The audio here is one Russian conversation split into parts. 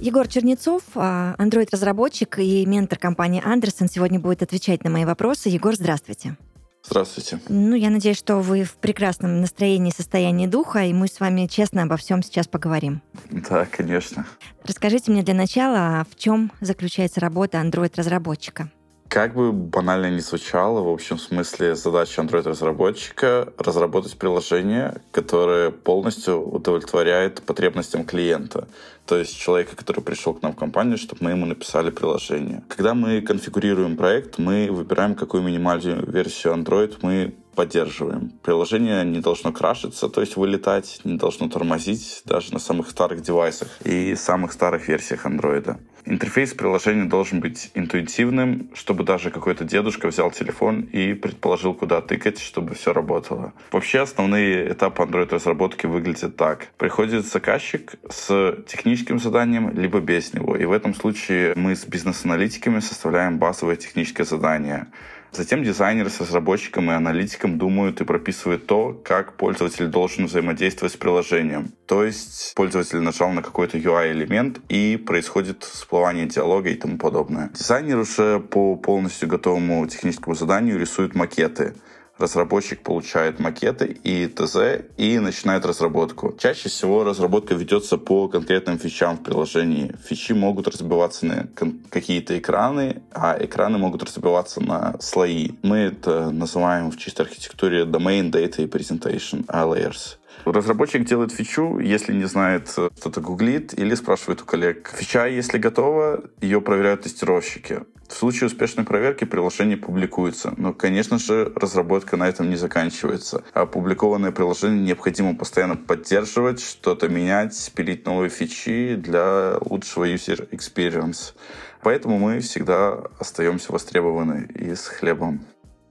Егор Чернецов, а, Android-разработчик и ментор компании Андерсон, сегодня будет отвечать на мои вопросы. Егор, здравствуйте. Здравствуйте. Ну, я надеюсь, что вы в прекрасном настроении и состоянии духа, и мы с вами честно обо всем сейчас поговорим. Да, конечно. Расскажите мне для начала, в чем заключается работа Android-разработчика? Как бы банально не звучало, в общем смысле задача Android-разработчика — разработать приложение, которое полностью удовлетворяет потребностям клиента. То есть человека, который пришел к нам в компанию, чтобы мы ему написали приложение. Когда мы конфигурируем проект, мы выбираем, какую минимальную версию Android мы поддерживаем. Приложение не должно крашиться, то есть вылетать, не должно тормозить даже на самых старых девайсах и самых старых версиях Android. Интерфейс приложения должен быть интуитивным, чтобы даже какой-то дедушка взял телефон и предположил, куда тыкать, чтобы все работало. Вообще основные этапы Android-разработки выглядят так. Приходит заказчик с техническим заданием, либо без него. И в этом случае мы с бизнес-аналитиками составляем базовое техническое задание. Затем дизайнеры с разработчиком и аналитиком думают и прописывают то, как пользователь должен взаимодействовать с приложением. То есть пользователь нажал на какой-то UI-элемент и происходит всплывание диалога и тому подобное. Дизайнер уже по полностью готовому техническому заданию рисует макеты разработчик получает макеты и ТЗ и начинает разработку. Чаще всего разработка ведется по конкретным фичам в приложении. Фичи могут разбиваться на какие-то экраны, а экраны могут разбиваться на слои. Мы это называем в чистой архитектуре Domain, Data и Presentation layers. Разработчик делает фичу, если не знает, что-то гуглит или спрашивает у коллег. Фича, если готова, ее проверяют тестировщики. В случае успешной проверки приложение публикуется. Но, конечно же, разработка на этом не заканчивается. А опубликованное приложение необходимо постоянно поддерживать, что-то менять, пилить новые фичи для лучшего user experience. Поэтому мы всегда остаемся востребованы и с хлебом.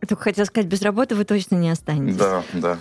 Только хотел сказать, без работы вы точно не останетесь. Да, да.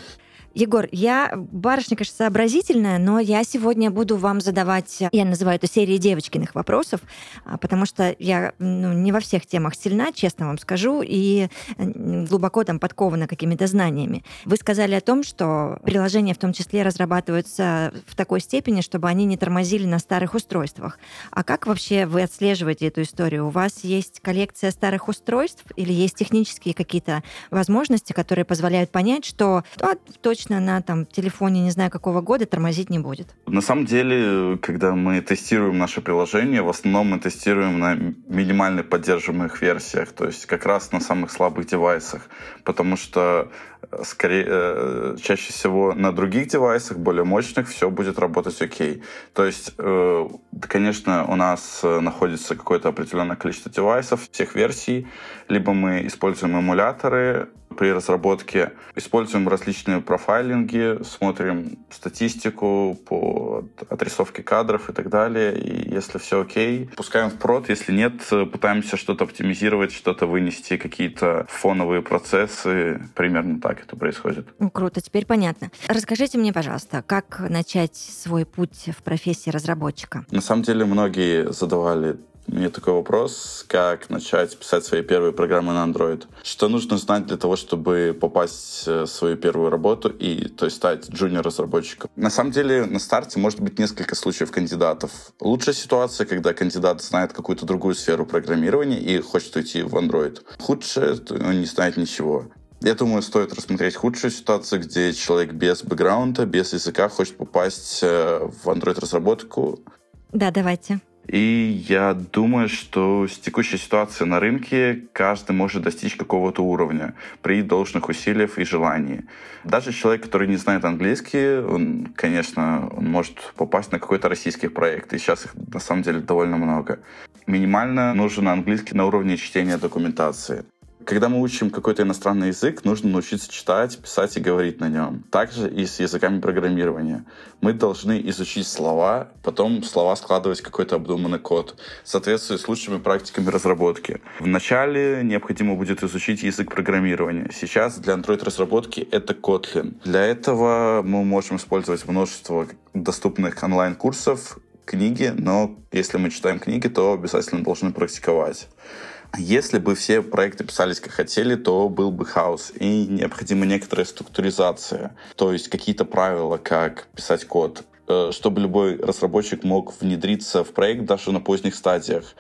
Егор, я барышня, конечно, сообразительная, но я сегодня буду вам задавать, я называю это серией девочкиных вопросов, а, потому что я ну, не во всех темах сильна, честно вам скажу, и глубоко там подкована какими-то знаниями. Вы сказали о том, что приложения в том числе разрабатываются в такой степени, чтобы они не тормозили на старых устройствах. А как вообще вы отслеживаете эту историю? У вас есть коллекция старых устройств или есть технические какие-то возможности, которые позволяют понять, что а, точно точно на там, телефоне не знаю какого года тормозить не будет. На самом деле, когда мы тестируем наше приложение, в основном мы тестируем на минимально поддерживаемых версиях, то есть как раз на самых слабых девайсах, потому что скорее, э, чаще всего на других девайсах, более мощных, все будет работать окей. То есть, э, конечно, у нас э, находится какое-то определенное количество девайсов, всех версий, либо мы используем эмуляторы при разработке, используем различные профайлинги, смотрим статистику по отрисовке кадров и так далее, и если все окей, пускаем в прод, если нет, пытаемся что-то оптимизировать, что-то вынести, какие-то фоновые процессы, примерно так это происходит. Ну, круто, теперь понятно. Расскажите мне, пожалуйста, как начать свой путь в профессии разработчика? На самом деле многие задавали мне такой вопрос, как начать писать свои первые программы на Android. Что нужно знать для того, чтобы попасть в свою первую работу и то есть стать джуниор-разработчиком? На самом деле на старте может быть несколько случаев кандидатов. Лучшая ситуация, когда кандидат знает какую-то другую сферу программирования и хочет уйти в Android. Худшее, он не знает ничего. Я думаю, стоит рассмотреть худшую ситуацию, где человек без бэкграунда, без языка хочет попасть э, в Android-разработку. Да, давайте. И я думаю, что с текущей ситуацией на рынке каждый может достичь какого-то уровня при должных усилиях и желании. Даже человек, который не знает английский, он, конечно, он может попасть на какой-то российский проект. И сейчас их на самом деле довольно много. Минимально нужен английский на уровне чтения документации Когда мы учим какой-то иностранный язык, нужно научиться читать, писать и говорить на нем. Также и с языками программирования. Мы должны изучить слова, потом слова складывать в какой-то обдуманный код, в с лучшими практиками разработки. Вначале необходимо будет изучить язык программирования. Сейчас для Android-разработки это Kotlin. Для этого мы можем использовать множество доступных онлайн-курсов, книги, но если мы читаем книги, то обязательно должны практиковать. Если бы все проекты писались как хотели, то был бы хаос и необходима некоторая структуризация, то есть какие-то правила, как писать код, э, чтобы любой разработчик мог внедриться в проект даже на поздних стадиях.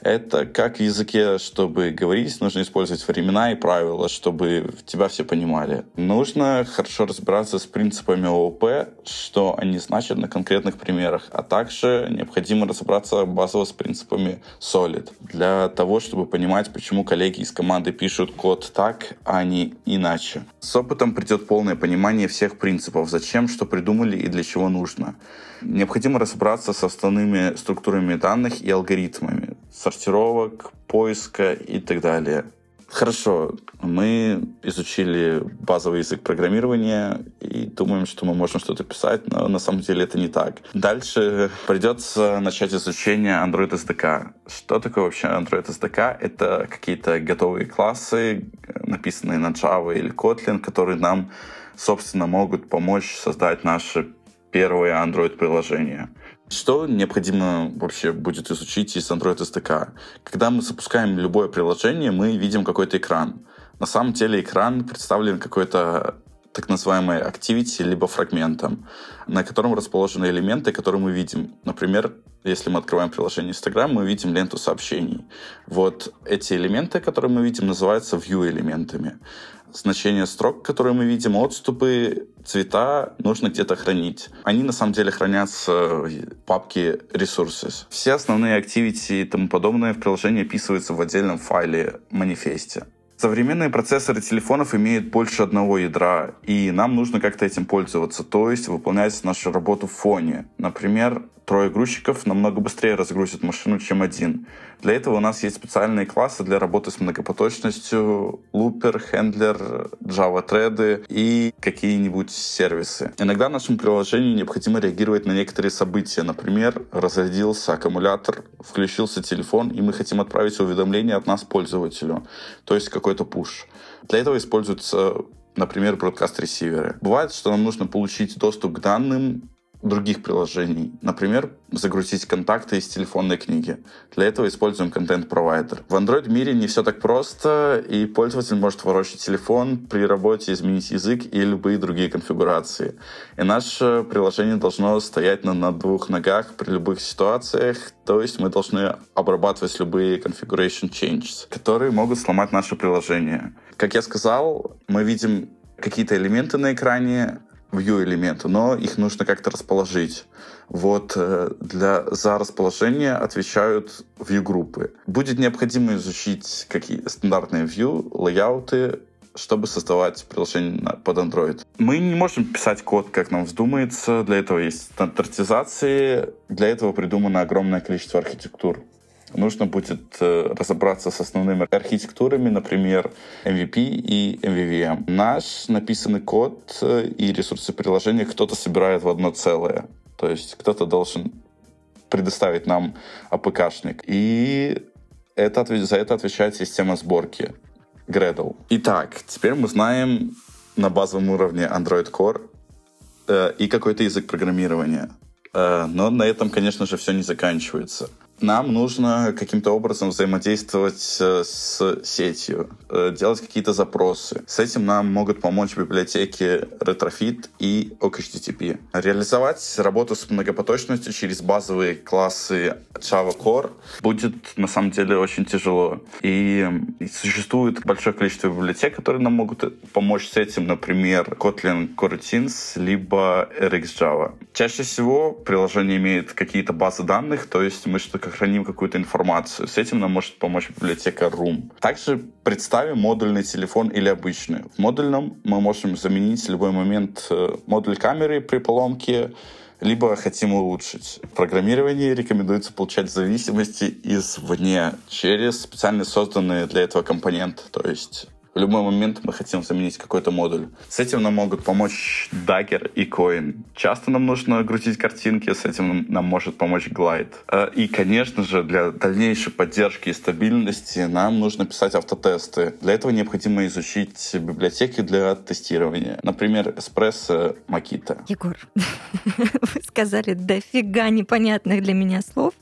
Это как в языке, чтобы говорить, нужно использовать времена и правила, чтобы тебя все понимали. Нужно хорошо разбираться с принципами ООП, что они значат на конкретных примерах, а также необходимо разобраться базово с принципами Solid, для того, чтобы понимать, почему коллеги из команды пишут код так, а не иначе. С опытом придет полное понимание всех принципов, зачем, что придумали и для чего нужно. Необходимо разобраться с основными структурами данных и алгоритмами, сортировок, поиска и так далее. Хорошо, мы изучили базовый язык программирования и думаем, что мы можем что-то писать, но на самом деле это не так. Дальше придется начать изучение Android SDK. Что такое вообще Android SDK? Это какие-то готовые классы, написанные на Java или Kotlin, которые нам, собственно, могут помочь создать наши первые Android-приложения. Что необходимо вообще будет изучить из Android SDK? Когда мы запускаем любое приложение, мы видим какой-то экран. На самом деле экран представлен какой-то так называемой activity, либо фрагментом, на котором расположены элементы, которые мы видим. Например, если мы открываем приложение Instagram, мы видим ленту сообщений. Вот эти элементы, которые мы видим, называются view-элементами значения строк, которые мы видим, отступы, цвета нужно где-то хранить. Они на самом деле хранятся в папке Resources. Все основные activity и тому подобное в приложении описываются в отдельном файле манифесте. Современные процессоры телефонов имеют больше одного ядра, и нам нужно как-то этим пользоваться, то есть выполнять нашу работу в фоне. Например, трое грузчиков намного быстрее разгрузят машину, чем один. Для этого у нас есть специальные классы для работы с многопоточностью, лупер, хендлер, Java треды и какие-нибудь сервисы. Иногда нашему приложению необходимо реагировать на некоторые события. Например, разрядился аккумулятор, включился телефон, и мы хотим отправить уведомление от нас пользователю, то есть какой-то пуш. Для этого используются например, бродкаст-ресиверы. Бывает, что нам нужно получить доступ к данным других приложений. Например, загрузить контакты из телефонной книги. Для этого используем контент-провайдер. В Android мире не все так просто, и пользователь может ворочать телефон при работе, изменить язык и любые другие конфигурации. И наше приложение должно стоять на, на двух ногах при любых ситуациях, то есть мы должны обрабатывать любые configuration changes, которые могут сломать наше приложение. Как я сказал, мы видим какие-то элементы на экране, view элементы, но их нужно как-то расположить. Вот э, для, за расположение отвечают view группы. Будет необходимо изучить какие стандартные view, лейауты, чтобы создавать приложение под Android. Мы не можем писать код, как нам вздумается. Для этого есть стандартизации. Для этого придумано огромное количество архитектур нужно будет э, разобраться с основными архитектурами, например, MVP и MVVM. Наш написанный код э, и ресурсы приложения кто-то собирает в одно целое. То есть кто-то должен предоставить нам APK-шник. И это, за это отвечает система сборки Gradle. Итак, теперь мы знаем на базовом уровне Android Core э, и какой-то язык программирования. Э, но на этом, конечно же, все не заканчивается нам нужно каким-то образом взаимодействовать э, с сетью, э, делать какие-то запросы. С этим нам могут помочь библиотеки Retrofit и OKHTTP. Реализовать работу с многопоточностью через базовые классы Java Core будет на самом деле очень тяжело. И существует большое количество библиотек, которые нам могут помочь с этим, например, Kotlin Coroutines, либо RxJava. Чаще всего приложение имеет какие-то базы данных, то есть мы что-то храним какую-то информацию. С этим нам может помочь библиотека Room. Также представим модульный телефон или обычный. В модульном мы можем заменить в любой момент э, модуль камеры при поломке либо хотим улучшить. Программирование рекомендуется получать зависимости извне через специально созданные для этого компоненты, то есть в любой момент мы хотим заменить какой-то модуль. С этим нам могут помочь Dagger и Coin. Часто нам нужно грузить картинки, с этим нам может помочь Glide. Э, и, конечно же, для дальнейшей поддержки и стабильности нам нужно писать автотесты. Для этого необходимо изучить библиотеки для тестирования. Например, Espresso Makita. Егор, вы сказали дофига непонятных для меня слов,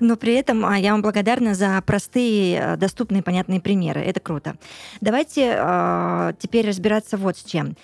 но при этом а, я вам благодарна за простые, э, доступные, понятные примеры. Это круто. Давайте э, теперь разбираться вот с чем.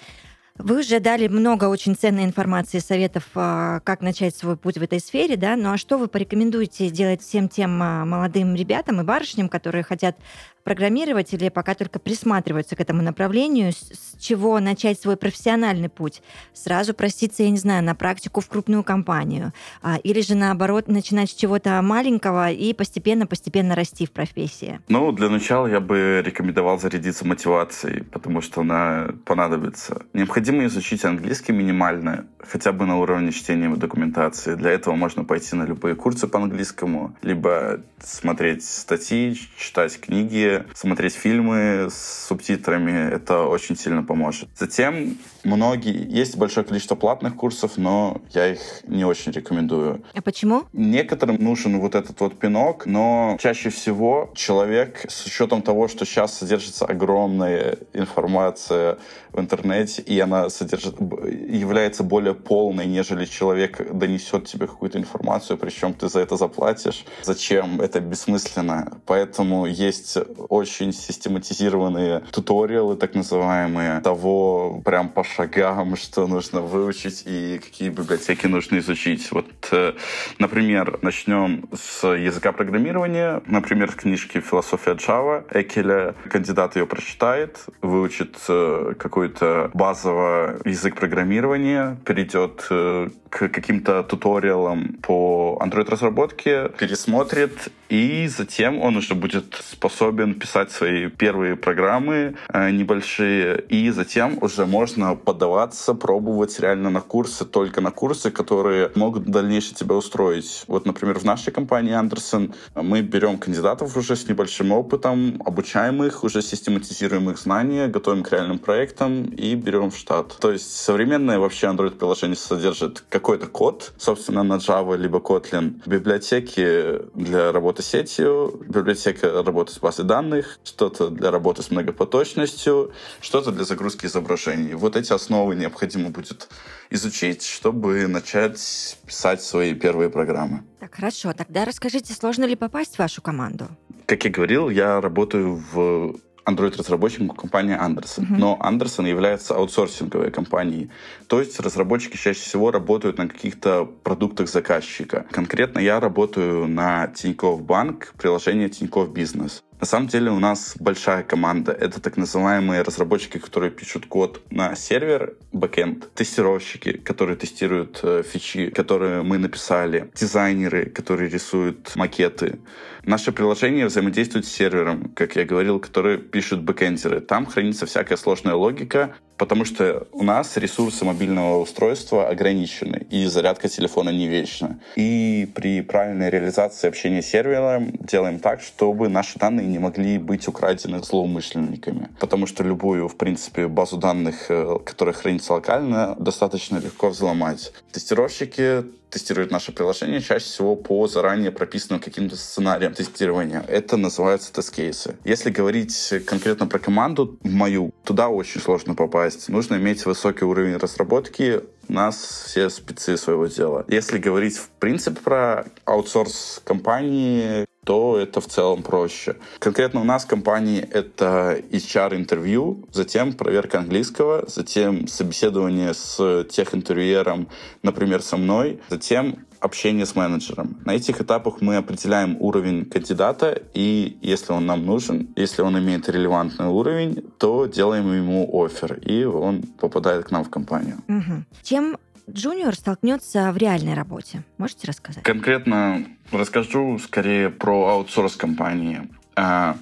Вы уже дали много очень ценной информации, советов, э, как начать свой путь в этой сфере, да, ну а что вы порекомендуете делать всем тем э, молодым ребятам и барышням, которые хотят программировать или пока только присматриваются к этому направлению, с чего начать свой профессиональный путь? Сразу проститься, я не знаю, на практику в крупную компанию, а, или же наоборот начинать с чего-то маленького и постепенно-постепенно расти в профессии? Ну, для начала я бы рекомендовал зарядиться мотивацией, потому что она понадобится. Необходимо изучить английский минимально, хотя бы на уровне чтения документации. Для этого можно пойти на любые курсы по английскому, либо смотреть статьи, читать книги, смотреть фильмы с субтитрами, это очень сильно поможет. Затем многие, есть большое количество платных курсов, но я их не очень рекомендую. А почему? Некоторым нужен вот этот вот пинок, но чаще всего человек с учетом того, что сейчас содержится огромная информация в интернете, и она содержит, является более полной, нежели человек донесет тебе какую-то информацию, причем ты за это заплатишь. Зачем? Это бессмысленно. Поэтому есть очень систематизированные туториалы, так называемые, того прям по шагам, что нужно выучить и какие библиотеки нужно изучить. Вот, э, например, начнем с языка программирования, например, с книжки «Философия Java» Экеля. Кандидат ее прочитает, выучит э, какой-то базовый язык программирования, перейдет э, к каким-то туториалам по Android-разработке, пересмотрит, и затем он уже будет способен писать свои первые программы э, небольшие, и затем уже можно подаваться, пробовать реально на курсы, только на курсы, которые могут дальнейшее тебя устроить. Вот, например, в нашей компании Андерсон мы берем кандидатов уже с небольшим опытом, обучаем их, уже систематизируем их знания, готовим к реальным проектам и берем в штат. То есть современное вообще Android-приложение содержит какой-то код, собственно, на Java либо Kotlin, библиотеки для работы с сетью, библиотека работы с базой данных, что-то для работы с многопоточностью, что-то для загрузки изображений. Вот эти основы необходимо будет изучить, чтобы начать писать свои первые программы. Так, хорошо. Тогда расскажите, сложно ли попасть в вашу команду? Как я говорил, я работаю в Android-разработчиком компании Anderson. Uh-huh. Но Anderson является аутсорсинговой компанией. То есть разработчики чаще всего работают на каких-то продуктах заказчика. Конкретно я работаю на Тинькофф Банк, приложение Тинькофф Бизнес. На самом деле у нас большая команда. Это так называемые разработчики, которые пишут код на сервер, бэкэнд, тестировщики, которые тестируют э, фичи, которые мы написали, дизайнеры, которые рисуют макеты. Наше приложение взаимодействует с сервером, как я говорил, который пишут бэкэндеры. Там хранится всякая сложная логика, потому что у нас ресурсы мобильного устройства ограничены, и зарядка телефона не вечна. И при правильной реализации общения с сервером делаем так, чтобы наши данные не могли быть украдены злоумышленниками. Потому что любую, в принципе, базу данных, э, которая хранится локально, достаточно легко взломать. Тестировщики тестируют наше приложение чаще всего по заранее прописанным каким-то сценариям тестирования. Это называется тест-кейсы. Если говорить конкретно про команду, мою, туда очень сложно попасть. Нужно иметь высокий уровень разработки, нас все спецы своего дела. Если говорить в принципе про аутсорс компании, то это в целом проще. Конкретно у нас в компании это HR-интервью, затем проверка английского, затем собеседование с техинтервьюером, например, со мной, затем общение с менеджером. На этих этапах мы определяем уровень кандидата, и если он нам нужен, если он имеет релевантный уровень, то делаем ему офер, и он попадает к нам в компанию. Угу. Чем джуниор столкнется в реальной работе? Можете рассказать? Конкретно расскажу скорее про аутсорс компании. А,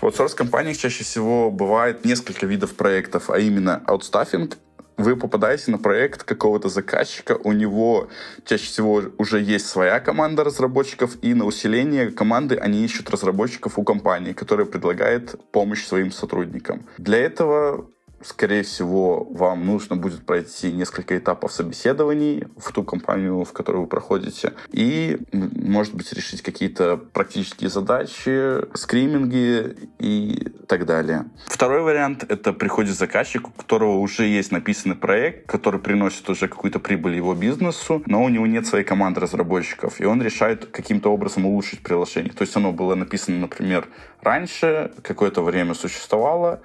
в аутсорс компаниях чаще всего бывает несколько видов проектов, а именно аутстаффинг, вы попадаете на проект какого-то заказчика, у него чаще всего уже есть своя команда разработчиков, и на усиление команды они ищут разработчиков у компании, которая предлагает помощь своим сотрудникам. Для этого скорее всего, вам нужно будет пройти несколько этапов собеседований в ту компанию, в которую вы проходите, и, может быть, решить какие-то практические задачи, скриминги и так далее. Второй вариант — это приходит заказчик, у которого уже есть написанный проект, который приносит уже какую-то прибыль его бизнесу, но у него нет своей команды разработчиков, и он решает каким-то образом улучшить приложение. То есть оно было написано, например, раньше, какое-то время существовало,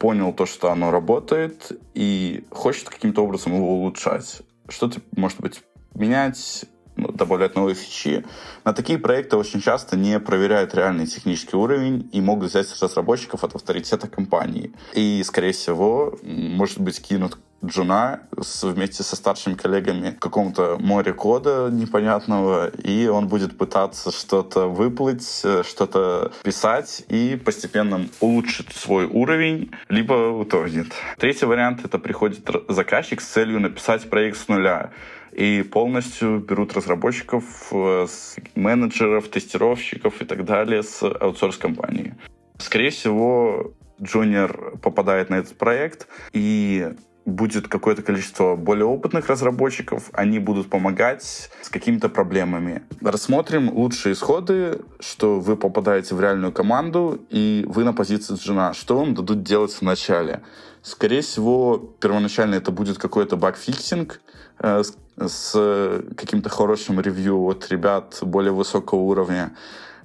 понял то, что оно работает, и хочет каким-то образом его улучшать. Что-то, может быть, менять, ну, добавлять новые фичи. На такие проекты очень часто не проверяют реальный технический уровень и могут взять разработчиков от авторитета компании. И, скорее всего, может быть, кинут Джуна вместе со старшими коллегами в каком-то море кода непонятного, и он будет пытаться что-то выплыть, э, что-то писать и постепенно улучшить свой уровень, либо утонет. Третий вариант — это приходит заказчик с целью написать проект с нуля и полностью берут разработчиков, э, менеджеров, тестировщиков и так далее с аутсорс-компании. Скорее всего, Джуниор попадает на этот проект, и будет какое-то количество более опытных разработчиков, они будут помогать с какими-то проблемами. Рассмотрим лучшие исходы, что вы попадаете в реальную команду, и вы на позиции джина. Что вам дадут делать в? Скорее всего, первоначально это будет какой-то bug-fixing э, с, с каким-то хорошим ревью от ребят более высокого уровня.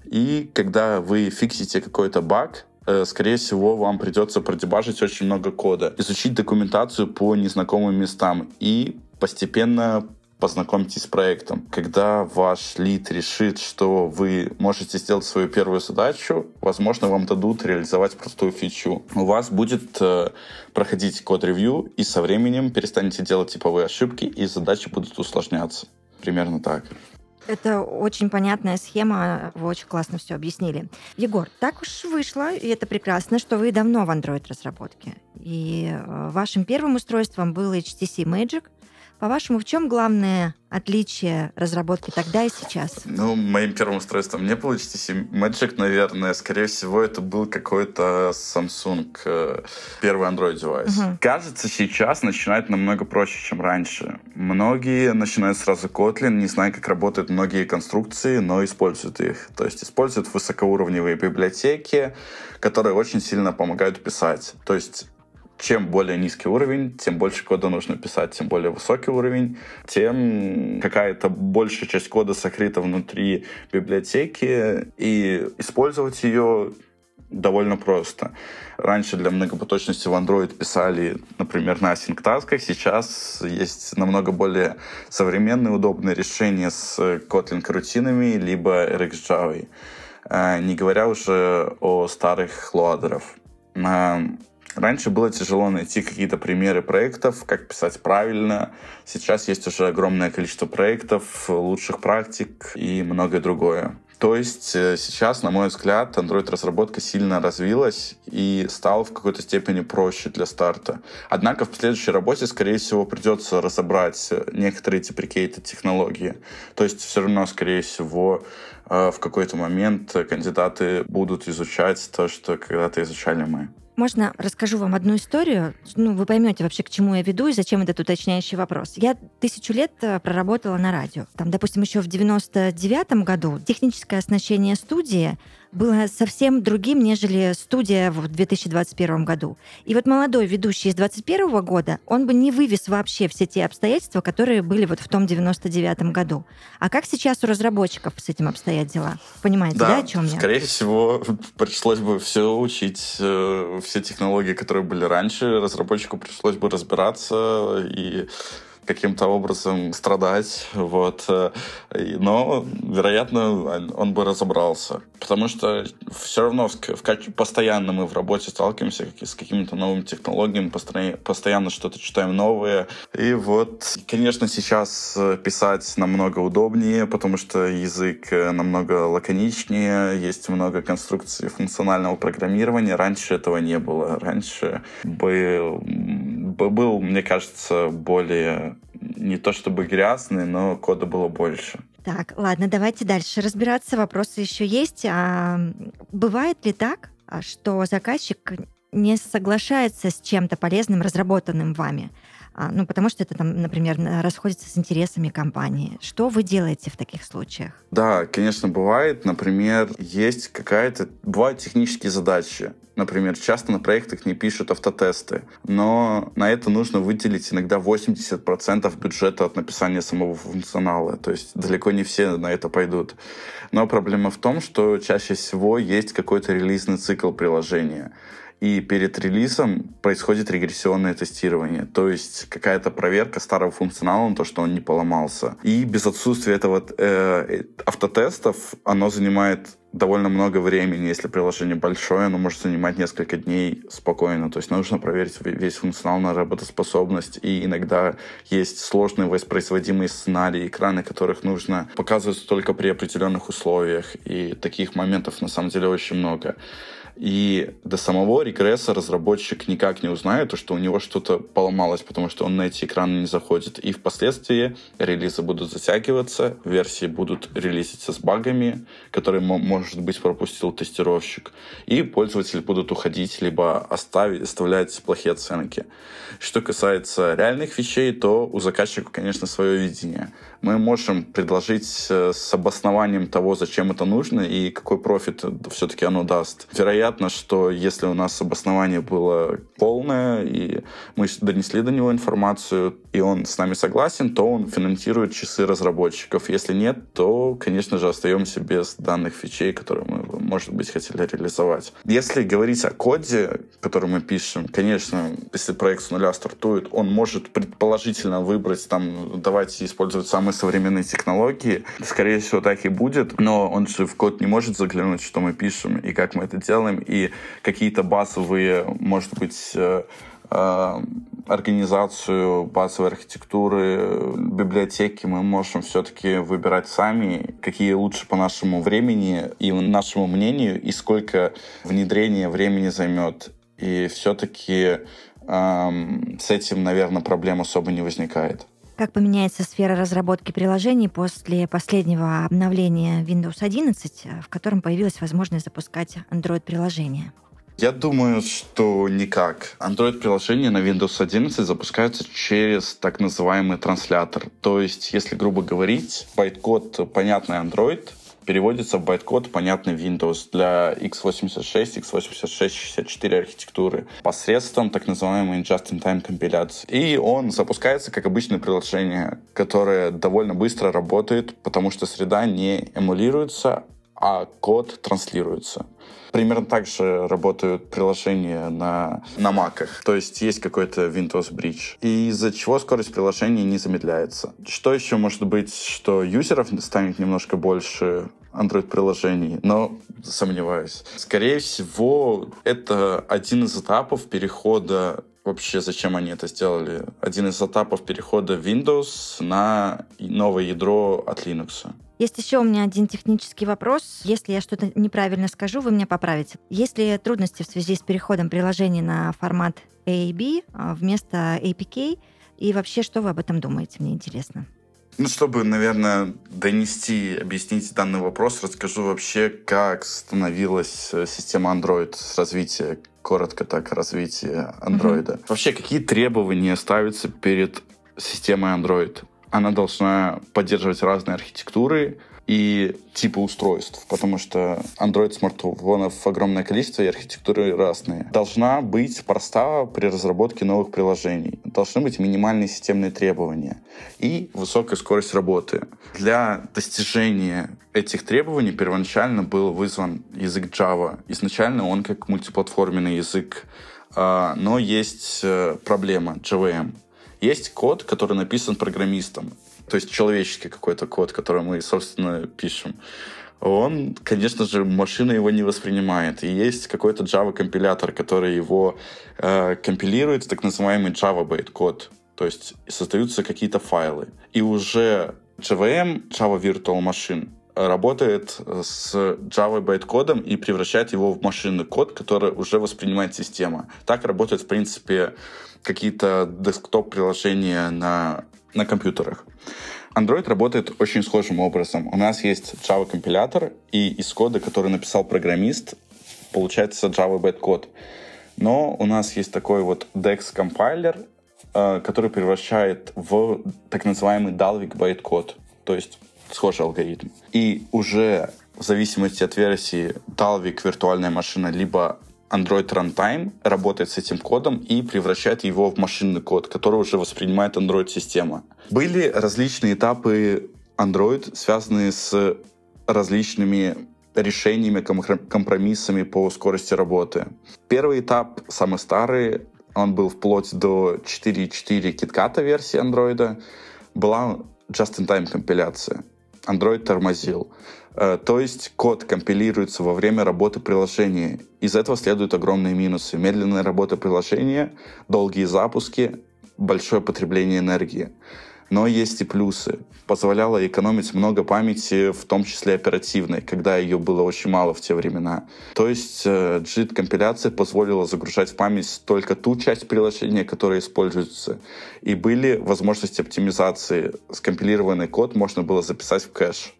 И когда вы фиксите какой-то баг, скорее всего, вам придется продебажить очень много кода, изучить документацию по незнакомым местам и постепенно познакомитесь с проектом. Когда ваш лид решит, что вы можете сделать свою первую задачу, возможно, вам дадут реализовать простую фичу. У вас будет э, проходить код-ревью, и со временем перестанете делать типовые ошибки, и задачи будут усложняться. Примерно так. Это очень понятная схема, вы очень классно все объяснили. Егор, так уж вышло, и это прекрасно, что вы давно в Android-разработке. И э, вашим первым устройством был HTC Magic, по-вашему, в чем главное отличие разработки тогда и сейчас? Ну, моим первым устройством не HTC Magic, наверное. Скорее всего, это был какой-то Samsung э, первый Android девайс. Угу. Кажется, сейчас начинает намного проще, чем раньше. Многие начинают сразу Kotlin, не зная, как работают многие конструкции, но используют их. То есть используют высокоуровневые библиотеки, которые очень сильно помогают писать. То есть чем более низкий уровень, тем больше кода нужно писать, тем более высокий уровень, тем какая-то большая часть кода сокрыта внутри библиотеки, и использовать ее довольно просто. Раньше для многопоточности в Android писали, например, на асинктасках. Сейчас есть намного более современные, удобные решения с Kotlin карутинами либо RxJava. Э, не говоря уже о старых лоадеров. Раньше было тяжело найти какие-то примеры проектов, как писать правильно. Сейчас есть уже огромное количество проектов, лучших практик и многое другое. То есть э, сейчас, на мой взгляд, Android-разработка сильно развилась и стала в какой-то степени проще для старта. Однако в последующей работе, скорее всего, придется разобрать некоторые деприкейты технологии. То есть все равно, скорее всего, э, в какой-то момент кандидаты будут изучать то, что когда-то изучали мы. Можно расскажу вам одну историю? Ну, вы поймете вообще, к чему я веду и зачем этот уточняющий вопрос. Я тысячу лет э, проработала на радио. Там, допустим, еще в 99 году техническое оснащение студии было совсем другим, нежели студия в 2021 году. И вот молодой ведущий из 2021 года, он бы не вывез вообще все те обстоятельства, которые были вот в том 99 году. А как сейчас у разработчиков с этим обстоят дела? Понимаете, да, да о чем я? Скорее всего, пришлось бы все учить, э, все технологии, которые были раньше, разработчику пришлось бы разбираться и каким-то образом страдать, вот. Э, но, вероятно, он бы разобрался. Потому что все равно в, постоянно мы в работе сталкиваемся с какими-то новыми технологиями, постоянно что-то читаем новое. И вот, конечно, сейчас э, писать намного удобнее, потому что язык э, намного лаконичнее, есть много конструкций функционального программирования. Раньше этого не было. Раньше был был, мне кажется, более не то чтобы грязный, но кода было больше. Так, ладно, давайте дальше разбираться. Вопросы еще есть. А бывает ли так, что заказчик не соглашается с чем-то полезным, разработанным вами? А, ну, потому что это, там, например, расходится с интересами компании. Что вы делаете в таких случаях? Да, конечно, бывает. Например, есть какая-то... Бывают технические задачи. Например, часто на проектах не пишут автотесты, но на это нужно выделить иногда 80% бюджета от написания самого функционала. То есть далеко не все на это пойдут. Но проблема в том, что чаще всего есть какой-то релизный цикл приложения и перед релизом происходит регрессионное тестирование, то есть какая-то проверка старого функционала на то, что он не поломался. И без отсутствия этого э, автотестов оно занимает довольно много времени. Если приложение большое, оно может занимать несколько дней спокойно. То есть нужно проверить весь функционал на работоспособность. И иногда есть сложные воспроизводимые сценарии, экраны которых нужно показывать только при определенных условиях. И таких моментов на самом деле очень много. И до самого регресса разработчик никак не узнает, что у него что-то поломалось, потому что он на эти экраны не заходит. И впоследствии релизы будут затягиваться, версии будут релизиться с багами, которые, может быть, пропустил тестировщик. И пользователи будут уходить, либо оставить, оставлять плохие оценки. Что касается реальных вещей, то у заказчика, конечно, свое видение мы можем предложить э, с обоснованием того, зачем это нужно и какой профит все-таки оно даст. Вероятно, что если у нас обоснование было полное, и мы донесли до него информацию, и он с нами согласен, то он финансирует часы разработчиков. Если нет, то, конечно же, остаемся без данных фичей, которые мы, может быть, хотели реализовать. Если говорить о коде, который мы пишем, конечно, если проект с нуля стартует, он может предположительно выбрать, там, давайте использовать самый современные технологии. Скорее всего, так и будет, но он же в код не может заглянуть, что мы пишем и как мы это делаем, и какие-то базовые, может быть, э, э, организацию базовой архитектуры, библиотеки мы можем все-таки выбирать сами, какие лучше по нашему времени и нашему мнению, и сколько внедрения времени займет. И все-таки эм, с этим, наверное, проблем особо не возникает. Как поменяется сфера разработки приложений после последнего обновления Windows 11, в котором появилась возможность запускать Android-приложения? Я думаю, что никак. Android-приложения на Windows 11 запускаются через так называемый транслятор. То есть, если грубо говорить, байткод понятный Android переводится в байткод, понятный Windows для x86, x86 64 архитектуры посредством так называемой just-in-time компиляции. И он запускается как обычное приложение, которое довольно быстро работает, потому что среда не эмулируется, а код транслируется. Примерно так же работают приложения на, на маках. То есть есть какой-то Windows Bridge. И из-за чего скорость приложения не замедляется. Что еще может быть, что юзеров станет немножко больше Android-приложений, но сомневаюсь. Скорее всего, это один из этапов перехода вообще зачем они это сделали. Один из этапов перехода Windows на новое ядро от Linux. Есть еще у меня один технический вопрос. Если я что-то неправильно скажу, вы меня поправите. Есть ли трудности в связи с переходом приложений на формат AAB а, вместо APK? И вообще, что вы об этом думаете? Мне интересно. Ну, чтобы, наверное, донести, объяснить данный вопрос, расскажу вообще, как становилась э, система Android с развития, коротко так, развития Android. Mm-hmm. Вообще, какие требования ставятся перед системой Android? она должна поддерживать разные архитектуры и типы устройств, потому что Android смартфонов огромное количество и архитектуры разные. Должна быть проста при разработке новых приложений. Должны быть минимальные системные требования и высокая скорость работы. Для достижения этих требований первоначально был вызван язык Java. Изначально он как мультиплатформенный язык, а, но есть э, проблема JVM. Есть код, который написан программистом, то есть человеческий какой-то код, который мы, собственно, пишем. Он, конечно же, машина его не воспринимает. И есть какой-то Java-компилятор, который его э, компилирует, так называемый Java-bait код. То есть создаются какие-то файлы. И уже JVM, Java Virtual Machine, работает с Java байткодом и превращает его в машинный код, который уже воспринимает система. Так работают, в принципе, какие-то десктоп-приложения на, на компьютерах. Android работает очень схожим образом. У нас есть Java-компилятор, и из кода, который написал программист, получается Java байткод. Но у нас есть такой вот DEX-compiler, э, который превращает в так называемый Dalvik байткод. То есть схожий алгоритм. И уже в зависимости от версии Dalvik виртуальная машина либо Android Runtime работает с этим кодом и превращает его в машинный код, который уже воспринимает Android-система. Были различные этапы Android, связанные с различными решениями, компромиссами по скорости работы. Первый этап, самый старый, он был вплоть до 4.4 KitKat версии Android, была just-in-time компиляция. Android тормозил. Э, то есть код компилируется во время работы приложения. Из этого следуют огромные минусы. Медленная работа приложения, долгие запуски, большое потребление энергии. Но есть и плюсы. Позволяло экономить много памяти, в том числе оперативной, когда ее было очень мало в те времена. То есть JIT-компиляция э, позволила загружать в память только ту часть приложения, которая используется. И были возможности оптимизации. Скомпилированный код можно было записать в кэш.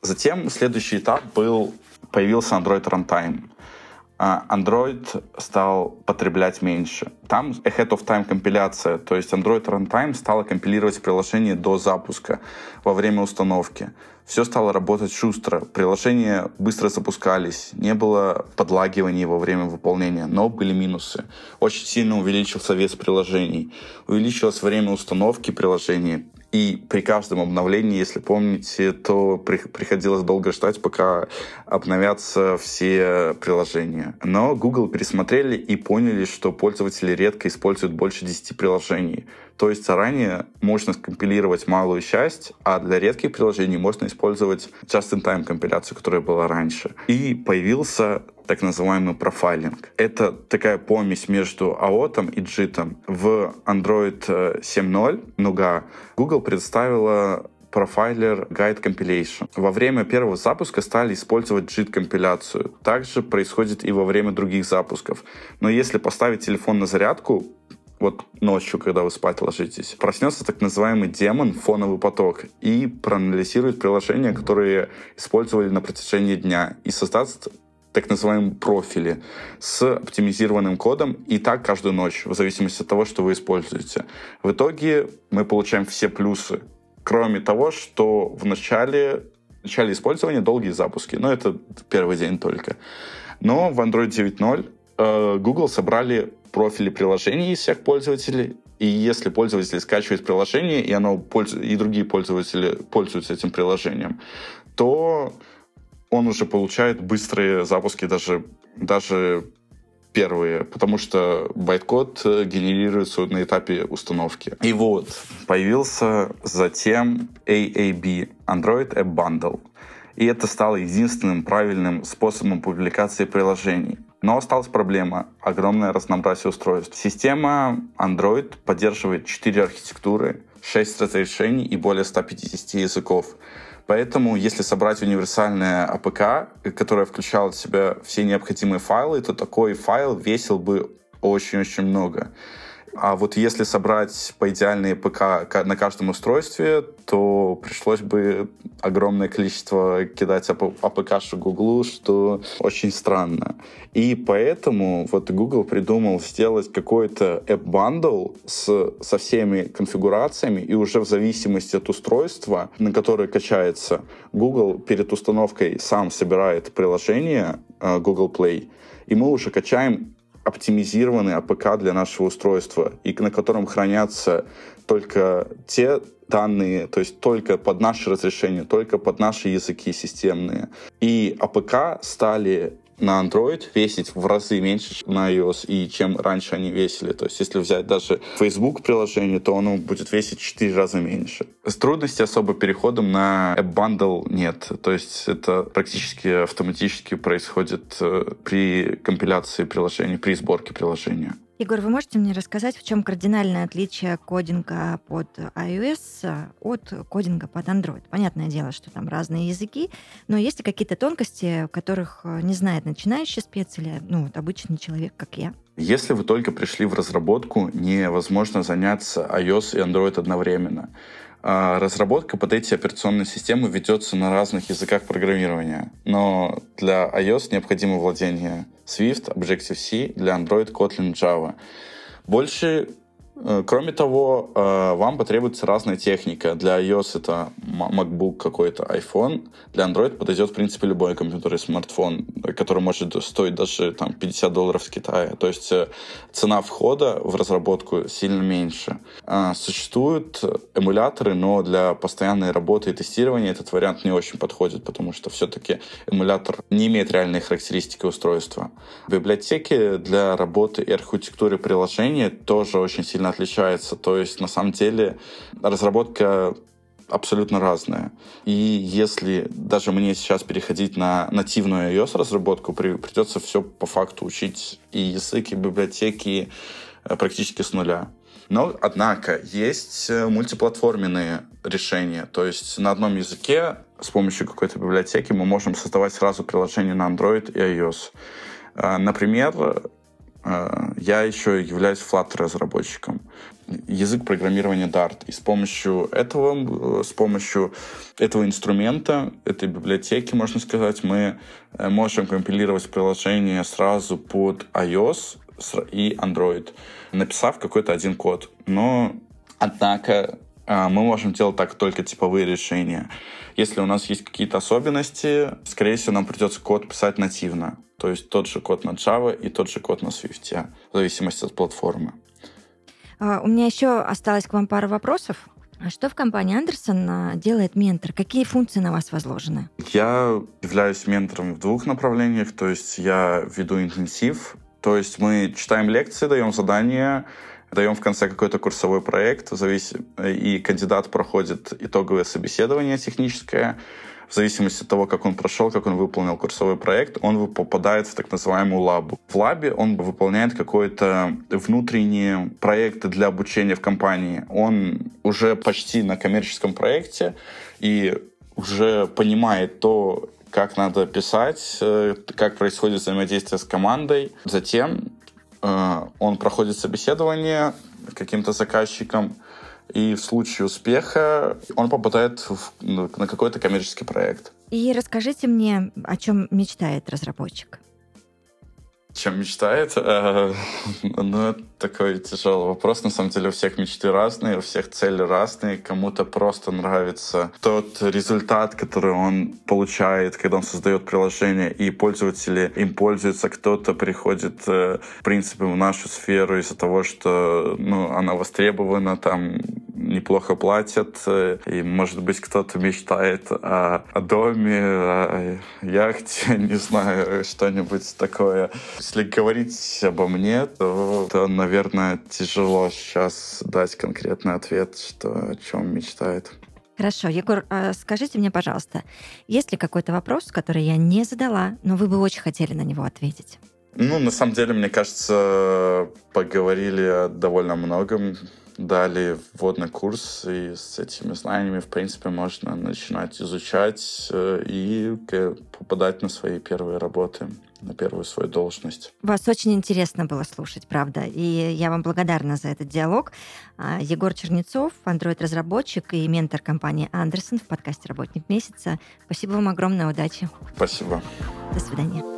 Затем следующий этап был, появился Android Runtime. А, Android стал потреблять меньше. Там ahead of time компиляция, то есть Android Runtime стала компилировать приложение до запуска, во время установки. Все стало работать шустро, приложения быстро запускались, не было подлагиваний во время выполнения, но были минусы. Очень сильно увеличился вес приложений, увеличилось время установки приложений, и при каждом обновлении, если помните, то при, приходилось долго ждать, пока обновятся все приложения. Но Google пересмотрели и поняли, что пользователи редко используют больше 10 приложений. То есть заранее можно скомпилировать малую часть, а для редких приложений можно использовать just-in-time компиляцию, которая была раньше. И появился так называемый профайлинг. Это такая помесь между AOT и JIT. В Android 7.0 Nougat Google представила профайлер Guide Compilation. Во время первого запуска стали использовать JIT-компиляцию. Также происходит и во время других запусков. Но если поставить телефон на зарядку, вот ночью, когда вы спать ложитесь, проснется так называемый демон, фоновый поток, и проанализирует приложения, которые использовали на протяжении дня, и создаст так называемые профили с оптимизированным кодом, и так каждую ночь, в зависимости от того, что вы используете. В итоге мы получаем все плюсы, кроме того, что в начале, в начале использования долгие запуски, но это первый день только. Но в Android 9.0 э, Google собрали профили приложений из всех пользователей, и если пользователь скачивает приложение, и, оно и другие пользователи пользуются этим приложением, то он уже получает быстрые запуски, даже, даже первые, потому что байткод генерируется на этапе установки. И вот, появился затем AAB, Android App Bundle. И это стало единственным правильным способом публикации приложений. Но осталась проблема — огромное разнообразие устройств. Система Android поддерживает 4 архитектуры, 6 разрешений и более 150 языков. Поэтому, если собрать универсальное APK, которое включало в себя все необходимые файлы, то такой файл весил бы очень-очень много. А вот если собрать по идеальной APK на каждом устройстве, то пришлось бы огромное количество кидать APK Google, что очень странно. И поэтому вот Google придумал сделать какой-то app-bundle с, со всеми конфигурациями, и уже в зависимости от устройства, на которое качается, Google перед установкой сам собирает приложение э, Google Play, и мы уже качаем оптимизированный APK для нашего устройства, и на котором хранятся только те данные, то есть только под наше разрешение, только под наши языки системные. И APK стали на Android весить в разы меньше на iOS, и чем раньше они весили. То есть если взять даже Facebook приложение, то оно будет весить в 4 раза меньше. С трудностей особо переходом на App Bundle нет. То есть это практически автоматически происходит э, при компиляции приложения, при сборке приложения. Егор, вы можете мне рассказать, в чем кардинальное отличие кодинга под iOS от кодинга под Android? Понятное дело, что там разные языки, но есть ли какие-то тонкости, которых не знает начинающий спец или ну, вот обычный человек, как я? Если вы только пришли в разработку, невозможно заняться iOS и Android одновременно. А, разработка под эти операционные системы ведется на разных языках программирования, но для iOS необходимо владение Swift, Objective-C, для Android Kotlin Java. Больше кроме того, э, вам потребуется разная техника. Для iOS это MacBook какой-то, iPhone. Для Android подойдет, в принципе, любой компьютер и смартфон, который может стоить даже там, 50 долларов с Китая. То есть э, цена входа в разработку сильно меньше. Существуют эмуляторы, но для постоянной работы и тестирования этот вариант не очень подходит, потому что все-таки эмулятор не имеет реальной характеристики устройства. Библиотеки для работы и архитектуры приложения тоже очень сильно сильно отличается. То есть, на самом деле, разработка абсолютно разная. И если даже мне сейчас переходить на нативную iOS-разработку, придется все по факту учить и язык, и библиотеки э, практически с нуля. Но, однако, есть э, мультиплатформенные решения. То есть на одном языке с помощью какой-то библиотеки мы можем создавать сразу приложение на Android и iOS. Э, например, я еще являюсь Flutter-разработчиком. Язык программирования Dart. И с помощью этого, э, с помощью этого инструмента, этой библиотеки, можно сказать, мы э, можем компилировать приложение сразу под iOS и Android, написав какой-то один код. Но, однако, мы можем делать так только типовые решения. Если у нас есть какие-то особенности, скорее всего, нам придется код писать нативно. То есть тот же код на Java и тот же код на Swift, в зависимости от платформы. А, у меня еще осталось к вам пара вопросов. А что в компании Андерсон а, делает ментор? Какие функции на вас возложены? Я являюсь ментором в двух направлениях. То есть я веду интенсив. То есть мы читаем лекции, даем задания, даем в конце какой-то курсовой проект, и кандидат проходит итоговое собеседование техническое, в зависимости от того, как он прошел, как он выполнил курсовой проект, он попадает в так называемую лабу. В лабе он выполняет какой-то внутренний проект для обучения в компании. Он уже почти на коммерческом проекте и уже понимает то, как надо писать, э, как происходит взаимодействие с командой. Затем он проходит собеседование каким-то заказчиком, и в случае успеха он попадает в, ну, на какой-то коммерческий проект. И расскажите мне, о чем мечтает разработчик чем мечтает. Э, ну, такой тяжелый вопрос. На самом деле у всех мечты разные, у всех цели разные. Кому-то просто нравится тот результат, который он получает, когда он создает приложение, и пользователи им пользуются. Кто-то приходит, э, в принципе, в нашу сферу из-за того, что ну, она востребована, там неплохо платят, э, и, может быть, кто-то мечтает о, о доме, о яхте, не знаю, что-нибудь такое. Если говорить обо мне, то, то, наверное, тяжело сейчас дать конкретный ответ, что о чем мечтает. Хорошо, Егор, а скажите мне, пожалуйста, есть ли какой-то вопрос, который я не задала, но вы бы очень хотели на него ответить? Ну, на самом деле, мне кажется, поговорили о довольно многом дали вводный курс, и с этими знаниями, в принципе, можно начинать изучать э, и попадать на свои первые работы на первую свою должность. Вас очень интересно было слушать, правда. И я вам благодарна за этот диалог. А, Егор Чернецов, Android-разработчик и ментор компании Андерсон в подкасте «Работник месяца». Спасибо вам огромное, удачи. Спасибо. До свидания.